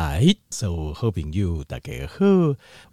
来，所有好朋友大家好，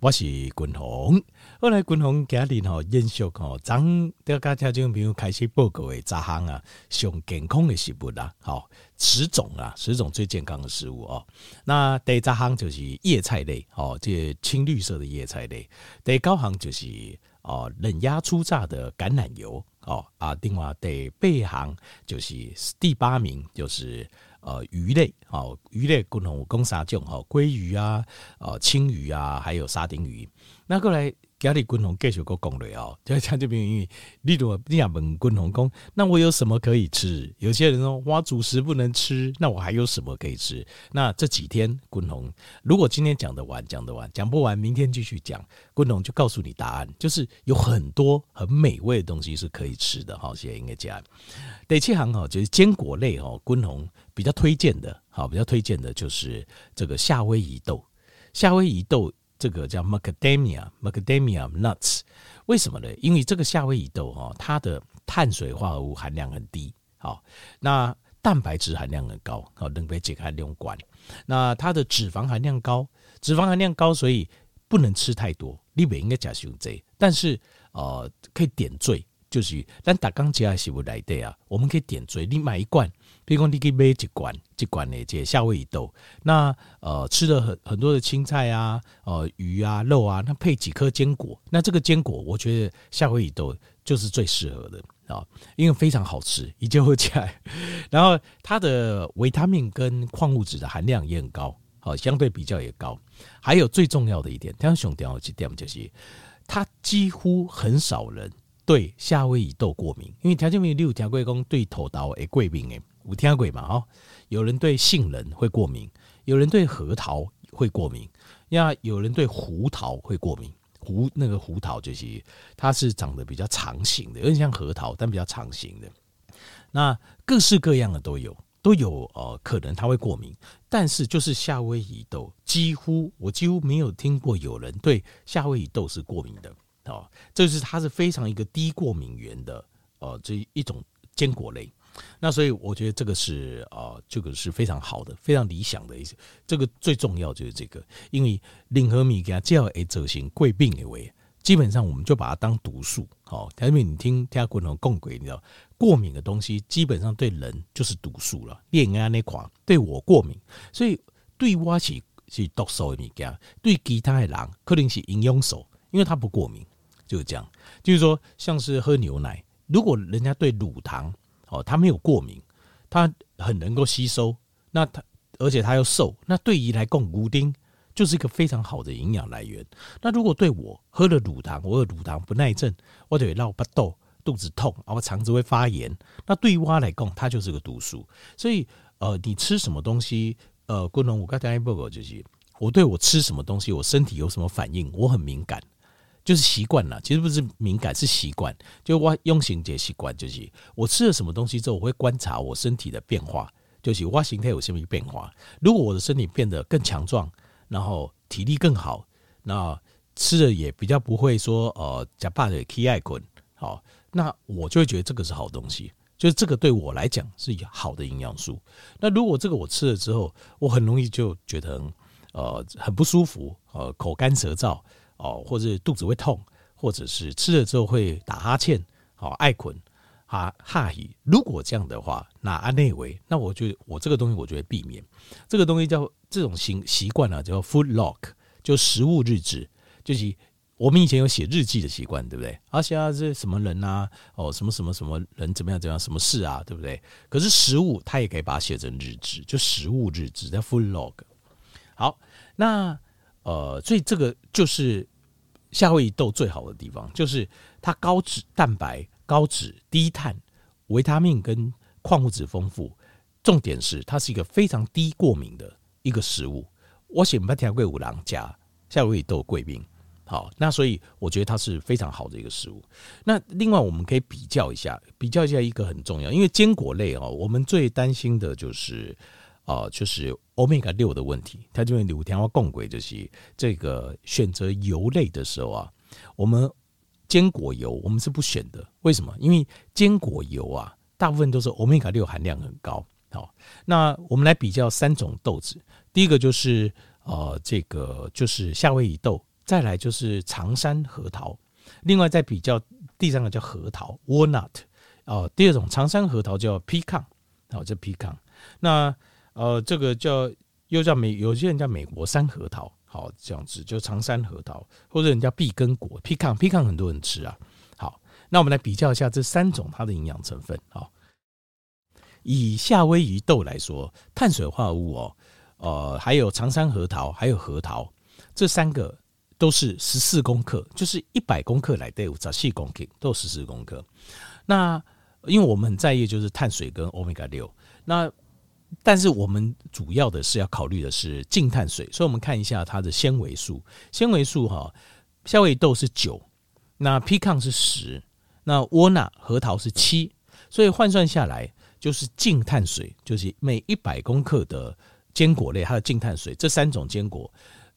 我是君鸿。后来君鸿今日吼延续吼，张大家听众朋友开始报告的杂项啊，上健康的食物啦，好十种啊，十种最健康的食物哦。那第杂项就是叶菜类，哦，这青绿色的叶菜类。第九项就是哦冷压初榨的橄榄油，哦啊，另外第八项就是第八名就是。呃，鱼类，哦，鱼类共同共三种，哈，鲑鱼啊，呃，青鱼啊，还有沙丁鱼。那过来家里共同继续个攻略哦，就像这边，因为例如你要问共同工，那我有什么可以吃？有些人说哇，主食不能吃，那我还有什么可以吃？那这几天共同，如果今天讲得完，讲得完，讲不完，明天继续讲，共同就告诉你答案，就是有很多很美味的东西是可以吃的，哈，谢谢应该讲。第七行哈，就是坚果类哈，共同。比较推荐的，好，比较推荐的就是这个夏威夷豆。夏威夷豆这个叫 macadamia macadamia nuts，为什么呢？因为这个夏威夷豆哈，它的碳水化合物含量很低，好，那蛋白质含量很高，好，能被解开利用管。那它的脂肪含量高，脂肪含量高，所以不能吃太多。你不应该加熊贼，但是呃，可以点缀。就是，但打钢机还是不来的啊。我们可以点缀，你买一罐，比如说你可以买一罐，一罐的这夏威夷豆。那呃，吃了很很多的青菜啊，呃，鱼啊，肉啊，那配几颗坚果，那这个坚果，我觉得夏威夷豆就是最适合的啊，因为非常好吃，一就会起来。然后它的维他命跟矿物质的含量也很高，好，相对比较也高。还有最重要的一点，非常重要的一点就是，它几乎很少人。对夏威夷豆过敏，因为条件没有六条贵公对头刀诶过敏诶，五天贵嘛哈。有人对杏仁会过敏，有人对核桃会过敏，那，有人对胡桃会过敏。胡那个胡桃就是它是长得比较长形的，有点像核桃，但比较长形的。那各式各样的都有，都有呃可能它会过敏，但是就是夏威夷豆，几乎我几乎没有听过有人对夏威夷豆是过敏的。哦，这是它是非常一个低过敏原的，呃，这一种坚果类。那所以我觉得这个是呃，这个是非常好的，非常理想的一些。这个最重要就是这个，因为任何物件只要会造成过敏的话，基本上我们就把它当毒素。好，因为你听听过那种共鬼，你知道，过敏的东西基本上对人就是毒素了。恋爱那款对我过敏，所以对我是是毒素的物件，对其他的人可能是营养素，因为他不过敏。就是这样，就是说，像是喝牛奶，如果人家对乳糖哦，他没有过敏，他很能够吸收，那他而且他又瘦，那对于来讲，乳丁就是一个非常好的营养来源。那如果对我喝了乳糖，我有乳糖不耐症，我就会绕巴豆，肚子痛，然后肠子会发炎，那对于蛙来讲，它就是个毒素。所以，呃，你吃什么东西，呃，功能，我刚才报告就是，我对我吃什么东西，我身体有什么反应，我很敏感。就是习惯了，其实不是敏感，是习惯。就我用心节习惯，就是我吃了什么东西之后，我会观察我身体的变化，就是我形态有什么变化。如果我的身体变得更强壮，然后体力更好，那吃的也比较不会说呃假怕的起爱困，好，那我就会觉得这个是好东西，就是这个对我来讲是好的营养素。那如果这个我吃了之后，我很容易就觉得呃很不舒服，呃口干舌燥。哦，或者肚子会痛，或者是吃了之后会打哈欠，好爱困，哈哈伊。如果这样的话，那安内维，那我就我这个东西我就会避免。这个东西叫这种习习惯呢，叫 food log，就食物日志，就是我们以前有写日记的习惯，对不对？而且啊，这什么人啊，哦，什么什么什么人怎么样怎么样，什么事啊，对不对？可是食物它也可以把它写成日志，就食物日志叫 food log。好，那。呃，所以这个就是夏威夷豆最好的地方，就是它高脂、蛋白、高脂、低碳、维他命跟矿物质丰富。重点是它是一个非常低过敏的一个食物。我喜欢听贵五郎加夏威夷豆贵宾，好，那所以我觉得它是非常好的一个食物。那另外我们可以比较一下，比较一下一个很重要，因为坚果类哦，我们最担心的就是。啊，就是欧米伽六的问题。它这边柳天花共轨，就是这个选择油类的时候啊，我们坚果油我们是不选的。为什么？因为坚果油啊，大部分都是欧米伽六含量很高。好，那我们来比较三种豆子，第一个就是呃这个就是夏威夷豆，再来就是长山核桃，另外再比较第三个叫核桃 （walnut） 哦，第二种长山核桃叫 pecan，好，这 pecan，那呃这个叫又叫美，有些人叫美国山核桃。好，这样子就长山核桃，或者人家碧根果、pecan，pecan 很多人吃啊。好，那我们来比较一下这三种它的营养成分。好，以夏威夷豆来说，碳水化合物哦，呃，还有长山核桃，还有核桃，这三个都是十四公克，就是一百公克来对五十四公克，都十四公克。那因为我们很在意就是碳水跟欧米伽六，那但是我们主要的是要考虑的是净碳水，所以我们看一下它的纤维素。纤维素哈，夏威夷豆是九，那 pecan 是十，那 walnut 核桃是七，所以换算下来就是净碳水，就是每一百公克的坚果类它的净碳水，这三种坚果，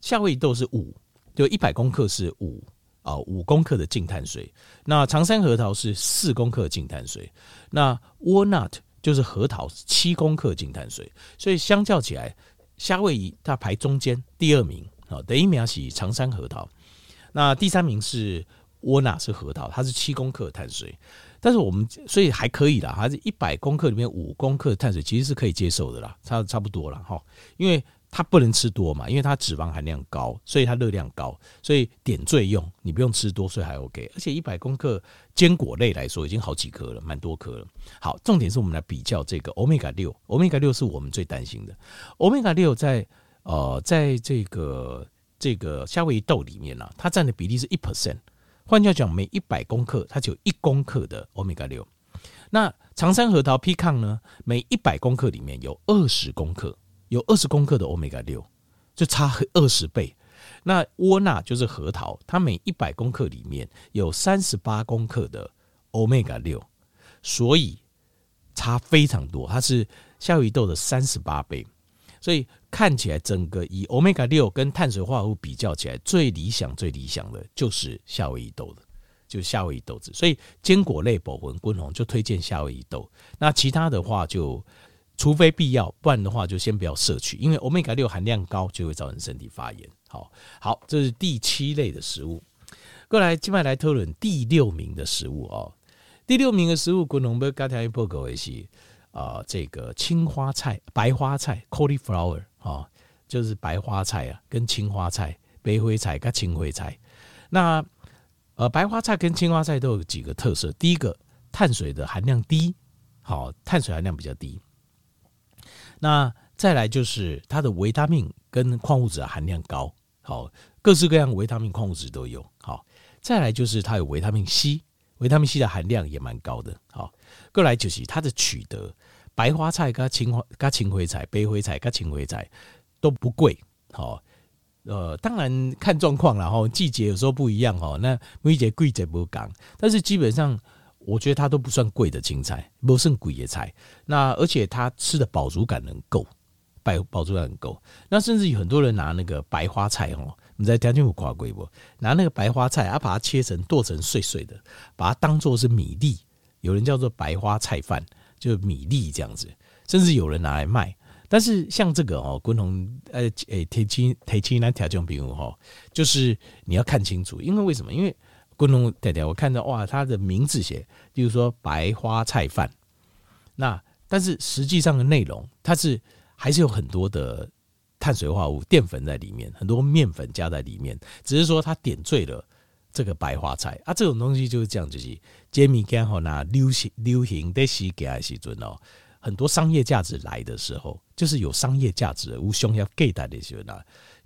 夏威夷豆是五，就一百公克是五啊，五公克的净碳水。那长山核桃是四公克净碳水，那 walnut。就是核桃是七公克净碳水，所以相较起来，夏威夷它排中间第二名啊，第一名是长山核桃，那第三名是窝纳是核桃，它是七公克碳水，但是我们所以还可以啦，还是一百公克里面五公克碳水其实是可以接受的啦，差差不多了哈，因为。它不能吃多嘛，因为它脂肪含量高，所以它热量高，所以点缀用，你不用吃多，所以还 OK。而且一百公克坚果类来说，已经好几颗了，蛮多颗了。好，重点是我们来比较这个欧米伽六，欧米伽六是我们最担心的。欧米伽六在呃，在这个这个夏威夷豆里面呢、它占的比例是一 percent，换句话讲，每一百公克它就有一公克的欧米伽六。那长山核桃 pecan 呢，每一百公克里面有二十公克。有二十公克的欧米伽六，就差二十倍。那窝纳就是核桃，它每一百公克里面有三十八公克的欧米伽六，所以差非常多。它是夏威夷豆的三十八倍，所以看起来整个以欧米伽六跟碳水化合物比较起来，最理想、最理想的就是夏威夷豆的，就是夏威夷豆子。所以坚果类保魂滚红就推荐夏威夷豆。那其他的话就。除非必要，不然的话就先不要摄取，因为欧米伽六含量高就会造成身体发炎。好，好，这是第七类的食物。过来，接下来讨论第六名的食物哦。第六名的食物，滚龙杯刚才报告的是啊，这个青花菜、白花菜 （cauliflower） 啊，就是白花菜啊，跟青花菜、白灰菜跟青灰菜。那呃，白花菜跟青花菜都有几个特色。第一个，碳水的含量低，好，碳水含量比较低。那再来就是它的维他命跟矿物质含量高，好，各式各样维他命、矿物质都有。好，再来就是它有维他命 C，维他命 C 的含量也蛮高的。好，过来就是它的取得，白花菜跟青花、跟青灰菜、白灰菜跟青灰菜都不贵。好，呃，当然看状况了哈，季节有时候不一样哈。那每节贵节不讲，但是基本上。我觉得它都不算贵的青菜，不算贵的菜。那而且它吃的饱足感能够，饱饱足感很够。那甚至有很多人拿那个白花菜哦，你在条件有夸贵不？拿那个白花菜啊，把它切成剁成碎碎的，把它当做是米粒，有人叫做白花菜饭，就是米粒这样子。甚至有人拿来卖。但是像这个哦，共同呃诶，提起提起那条件比如哈，就是你要看清楚，因为为什么？因为滚龙对对，我看到哇，它的名字写，就是说白花菜饭。那但是实际上的内容，它是还是有很多的碳水化合物、淀粉在里面，很多面粉加在里面。只是说它点缀了这个白花菜啊，这种东西就是这样，就是揭秘刚好拿流行流行的时给还是准哦。很多商业价值来的时候，就是有商业价值，无胸要给大的时候呢。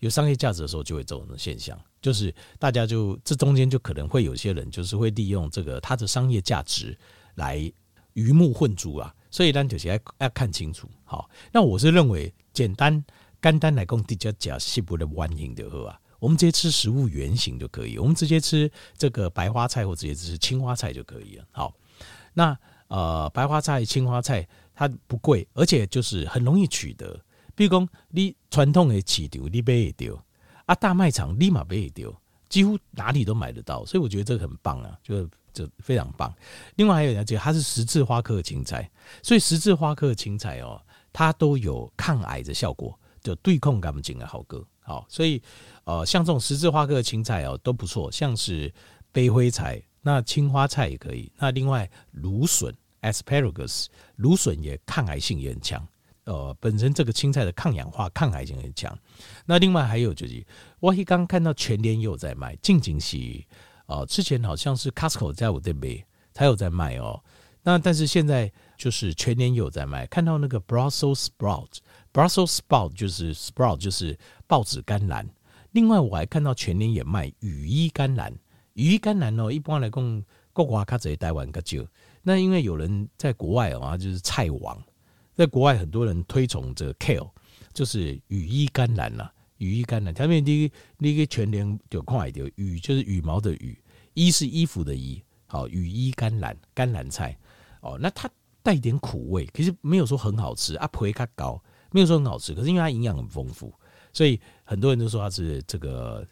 有商业价值的时候，就会这种现象，就是大家就这中间就可能会有些人，就是会利用这个它的商业价值来鱼目混珠啊。所以呢，就是要要看清楚。好，那我是认为简单干单来讲，比较讲细部的弯形的喝啊，我们直接吃食物原型就可以。我们直接吃这个白花菜，或直接吃青花菜就可以了。好，那呃，白花菜、青花菜它不贵，而且就是很容易取得。比如讲，你传统的市场你买得到，啊，大卖场立马买得到，几乎哪里都买得到，所以我觉得这个很棒啊，就就非常棒。另外还有一个，它是十字花科的青菜，所以十字花科的青菜哦，它都有抗癌的效果，就对抗感冒的好歌。好，所以呃，像这种十字花科的青菜哦都不错，像是背灰菜，那青花菜也可以。那另外芦笋 （asparagus），芦笋也抗癌性也很强。呃，本身这个青菜的抗氧化、抗癌性很强。那另外还有就是，我刚刚看到全年也有在卖，近景系哦，之前好像是 Costco 在我这边，才有在卖哦。那但是现在就是全年有在卖，看到那个 Brussels sprout，Brussels sprout 就是 sprout 就是报纸甘蓝。另外我还看到全年也卖羽衣甘蓝，羽衣甘蓝哦，一般来讲国外较侪台湾较少。那因为有人在国外啊，就是菜王，在国外很多人推崇这个 kale，就是羽衣甘蓝呐，羽衣甘蓝。他们第一那个全联有看到羽就是羽毛的羽，衣是衣服的衣，好羽衣甘蓝甘蓝菜。哦，那它带一点苦味，其实没有说很好吃啊，皮较高，没有说很好吃。可是因为它营养很丰富，所以很多人都说它是这个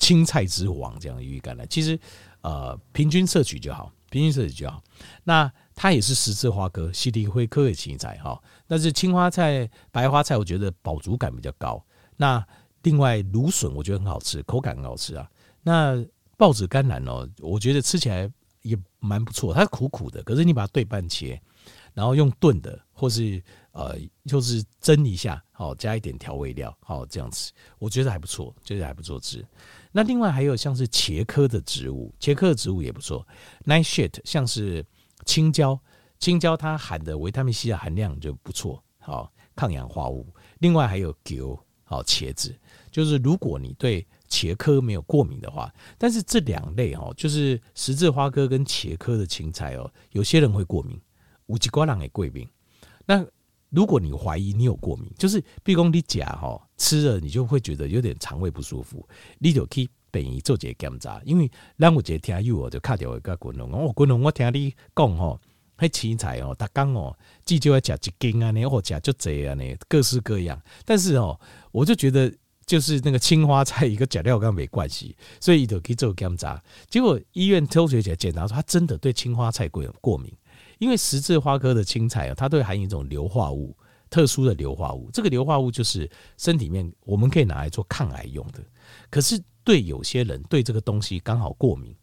青菜之王这样的羽衣甘蓝。其实呃，平均摄取就好，平均摄取就好。那它也是十字花科、蒺藜科科的青菜哈。但是青花菜、白花菜，我觉得饱足感比较高。那另外芦笋，我觉得很好吃，口感很好吃啊。那报纸甘蓝哦，我觉得吃起来。也蛮不错，它是苦苦的，可是你把它对半切，然后用炖的，或是呃，就是蒸一下，好加一点调味料，好这样子，我觉得还不错，觉得还不错吃。那另外还有像是茄科的植物，茄科的植物也不错。Nightshade 像是青椒，青椒它含的维他命 C 的含量就不错，好抗氧化物。另外还有韭，好茄子，就是如果你对茄科没有过敏的话，但是这两类哦，就是十字花科跟茄科的青菜哦，有些人会过敏，有几挂人也过敏。那如果你怀疑你有过敏，就是毕恭你甲哈吃了，你就会觉得有点肠胃不舒服，你就去便宜做这个检查。因为让我这听有我就卡掉一个滚龙，我滚龙我听你讲哦，那青菜哦，他刚哦，至少要吃一斤啊，你或吃就这样呢，各式各样。但是哦，我就觉得。就是那个青花菜一个假料跟没关系，所以伊就去做检查。结果医院抽血检检查说，他真的对青花菜过过敏。因为十字花科的青菜啊，它都含一种硫化物，特殊的硫化物。这个硫化物就是身体面我们可以拿来做抗癌用的。可是对有些人对这个东西刚好过敏，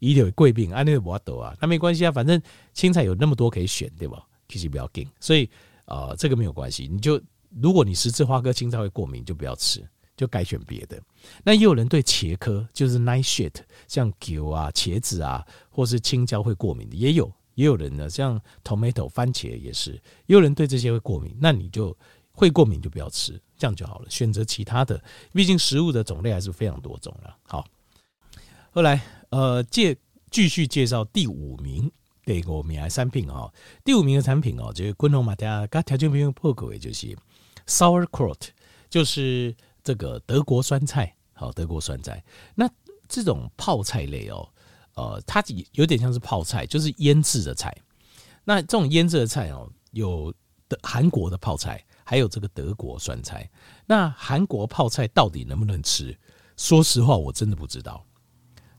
医疗贵病，安利不得啊，那没关系啊，反正青菜有那么多可以选，对吧？其实不要紧，所以呃，这个没有关系。你就如果你十字花科青菜会过敏，就不要吃。就改选别的，那也有人对茄科，就是 nightshade，像韭啊、茄子啊，或是青椒会过敏的，也有，也有人呢，像 tomato 番茄也是，也有人对这些会过敏，那你就会过敏就不要吃，这样就好了，选择其他的，毕竟食物的种类还是非常多种了。好，后来呃介继续介绍第五名，第五名的产品哦，第五名的产品哦，就是滚龙马家刚条件比较破格，也就是 sauerkraut，就是。这个德国酸菜，好，德国酸菜。那这种泡菜类哦，呃，它有点像是泡菜，就是腌制的菜。那这种腌制的菜哦，有的韩国的泡菜，还有这个德国酸菜。那韩国泡菜到底能不能吃？说实话，我真的不知道。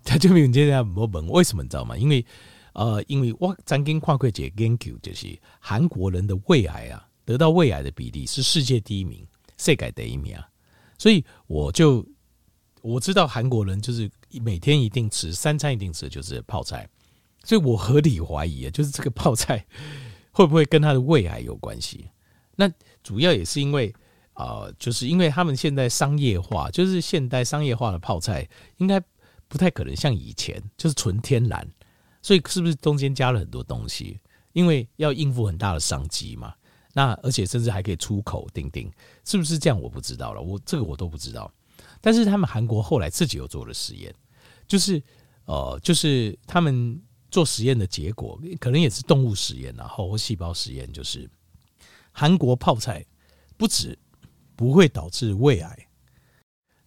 他 就问这样我问，为什么你知道吗？因为呃，因为我曾经看过一个研究，就是韩国人的胃癌啊，得到胃癌的比例是世界第一名，世界第一名啊。所以我就我知道韩国人就是每天一定吃三餐一定吃就是泡菜，所以我合理怀疑啊，就是这个泡菜会不会跟他的胃癌有关系？那主要也是因为啊、呃，就是因为他们现在商业化，就是现代商业化的泡菜应该不太可能像以前就是纯天然，所以是不是中间加了很多东西？因为要应付很大的商机嘛。那而且甚至还可以出口，钉钉是不是这样？我不知道了，我这个我都不知道。但是他们韩国后来自己又做了实验，就是呃，就是他们做实验的结果，可能也是动物实验，然后或细胞实验，就是韩国泡菜不止不会导致胃癌，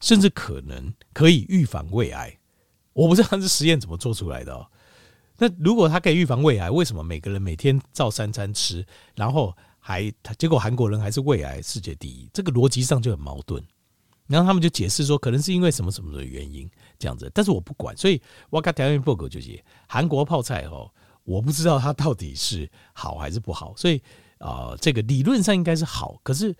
甚至可能可以预防胃癌。我不知道这实验怎么做出来的哦。那如果它可以预防胃癌，为什么每个人每天照三餐吃，然后还结果韩国人还是胃癌世界第一，这个逻辑上就很矛盾。然后他们就解释说，可能是因为什么什么的原因这样子。但是我不管，所以我跟条件报告就是韩国泡菜哦，我不知道它到底是好还是不好。所以啊、这个理论上应该是好，可是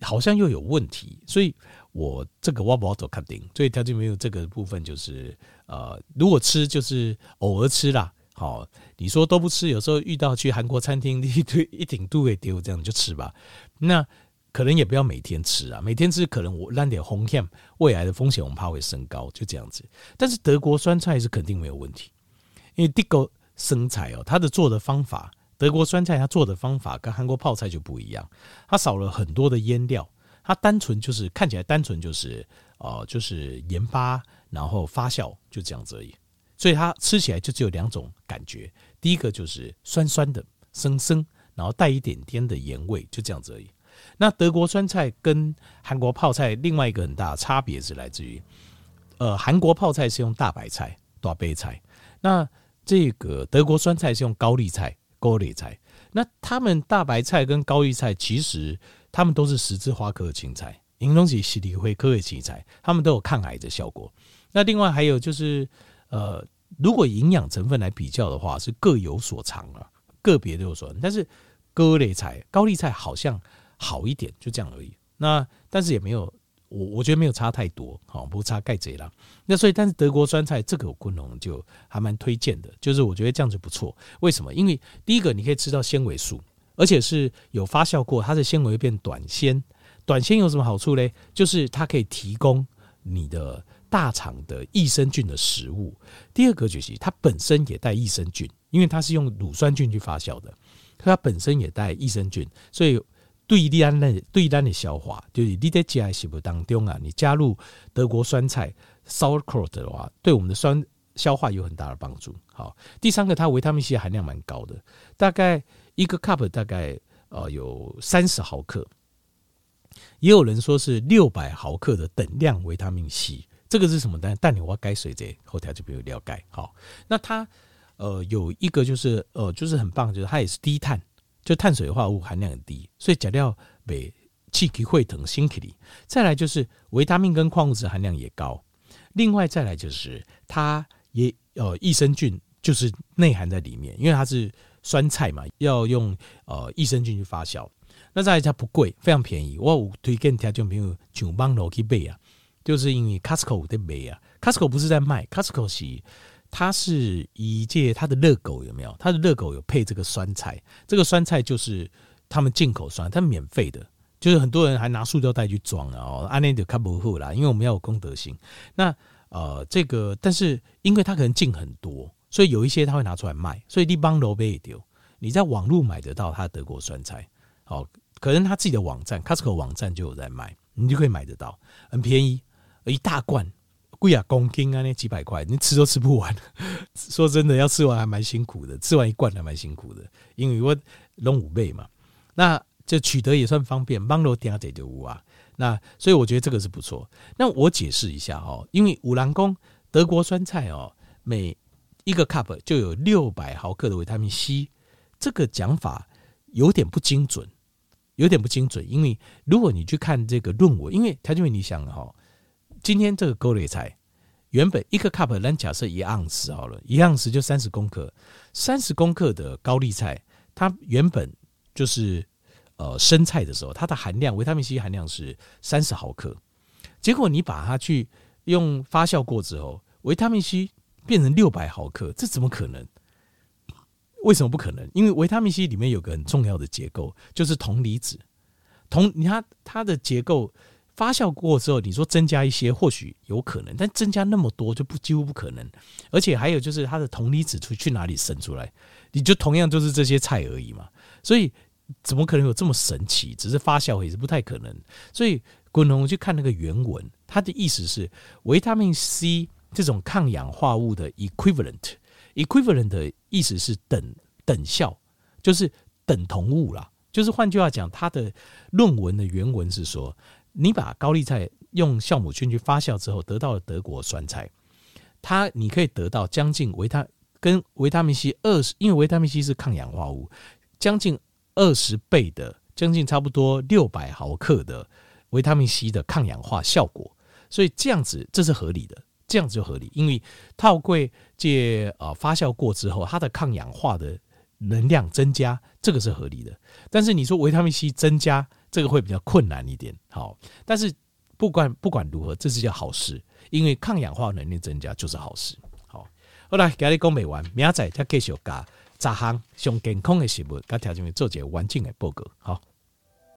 好像又有问题，所以我这个我不要走肯定，所以条件没有这个部分就是呃，如果吃就是偶尔吃啦。好，你说都不吃，有时候遇到去韩国餐厅，一堆一顶都会丢，这样就吃吧。那可能也不要每天吃啊，每天吃可能我烂点红姜，未来的风险我们怕会升高，就这样子。但是德国酸菜是肯定没有问题，因为这个生菜哦，它的做的方法，德国酸菜它做的方法跟韩国泡菜就不一样，它少了很多的腌料，它单纯就是看起来单纯就是哦，就是盐巴，然后发酵就这样子而已。所以它吃起来就只有两种感觉，第一个就是酸酸的、生生，然后带一点点的盐味，就这样子而已。那德国酸菜跟韩国泡菜另外一个很大的差别是来自于，呃，韩国泡菜是用大白菜、大白菜，那这个德国酸菜是用高丽菜、高丽菜。那他们大白菜跟高丽菜其实他们都是十字花科的青菜，银东西西里灰科的青菜，他们都有抗癌的效果。那另外还有就是，呃。如果营养成分来比较的话，是各有所长啊，个别都有所长。但是高丽菜、高丽菜好像好一点，就这样而已。那但是也没有，我我觉得没有差太多，好不差盖贼啦。那所以，但是德国酸菜这个功能就还蛮推荐的，就是我觉得这样子不错。为什么？因为第一个你可以吃到纤维素，而且是有发酵过，它的纤维变短纤。短纤有什么好处嘞？就是它可以提供你的。大肠的益生菌的食物，第二个就是它本身也带益生菌，因为它是用乳酸菌去发酵的，它本身也带益生菌，所以对于咱的对咱的消化，就是你在吃的食物当中啊，你加入德国酸菜 sauerkraut 的话，对我们的酸消化有很大的帮助。好，第三个它维他命 C 含量蛮高的，大概一个 cup 大概呃有三十毫克，也有人说是六百毫克的等量维他命 C。这个是什么呢？但你我该水这后台就没有了解。好，那它呃有一个就是呃就是很棒，就是它也是低碳，就碳水化合物含量很低，所以假料被气体会疼心体里。再来就是维他命跟矿物质含量也高，另外再来就是它也呃益生菌就是内含在里面，因为它是酸菜嘛，要用呃益生菌去发酵。那再来它不贵，非常便宜。我有推荐听众朋友上网路去买啊。就是因为 Costco 在卖啊，Costco 不是在卖，Costco 是它是一介它的热狗有没有？它的热狗有配这个酸菜，这个酸菜就是他们进口酸，它免费的，就是很多人还拿塑料袋去装啊，哦，安内就看不护啦，因为我们要有公德心。那呃，这个但是因为它可能进很多，所以有一些他会拿出来卖，所以立邦罗贝丢，你在网络买得到它德国酸菜，哦，可能他自己的网站 Costco 网站就有在卖，你就可以买得到，很便宜。一大罐，贵啊，公斤啊，那几百块，你吃都吃不完。说真的，要吃完还蛮辛苦的，吃完一罐还蛮辛苦的，因为我弄五倍嘛。那这取得也算方便，帮罗点点就啊。那所以我觉得这个是不错。那我解释一下哦，因为五郎宫德国酸菜哦，每一个 cup 就有六百毫克的维他命 C，这个讲法有点不精准，有点不精准。因为如果你去看这个论文，因为他就为你想哈。今天这个高丽菜原本一个 cup，咱假设一盎司好了，一盎司就三十公克，三十公克的高丽菜，它原本就是呃生菜的时候，它的含量维他命 C 含量是三十毫克，结果你把它去用发酵过之后，维他命 C 变成六百毫克，这怎么可能？为什么不可能？因为维他命 C 里面有个很重要的结构，就是铜离子，铜你看它的结构。发酵过之后，你说增加一些或许有可能，但增加那么多就不几乎不可能。而且还有就是它的铜离子出去哪里生出来？你就同样就是这些菜而已嘛。所以怎么可能有这么神奇？只是发酵也是不太可能。所以滚龙去看那个原文，它的意思是维他命 C 这种抗氧化物的 equivalent，equivalent 的意思是等等效，就是等同物啦。就是换句话讲，它的论文的原文是说。你把高丽菜用酵母菌去发酵之后，得到了德国酸菜，它你可以得到将近维他跟维他命 C 二十，因为维他命 C 是抗氧化物，将近二十倍的，将近差不多六百毫克的维他命 C 的抗氧化效果，所以这样子这是合理的，这样子就合理，因为套柜借啊发酵过之后，它的抗氧化的能量增加，这个是合理的。但是你说维他命 C 增加，这个会比较困难一点。好，但是不管不管如何，这是件好事，因为抗氧化能力增加就是好事。好，好啦今日讲没完，明仔再继续把十项上健康的食物，跟条件做一个完整的报告。好。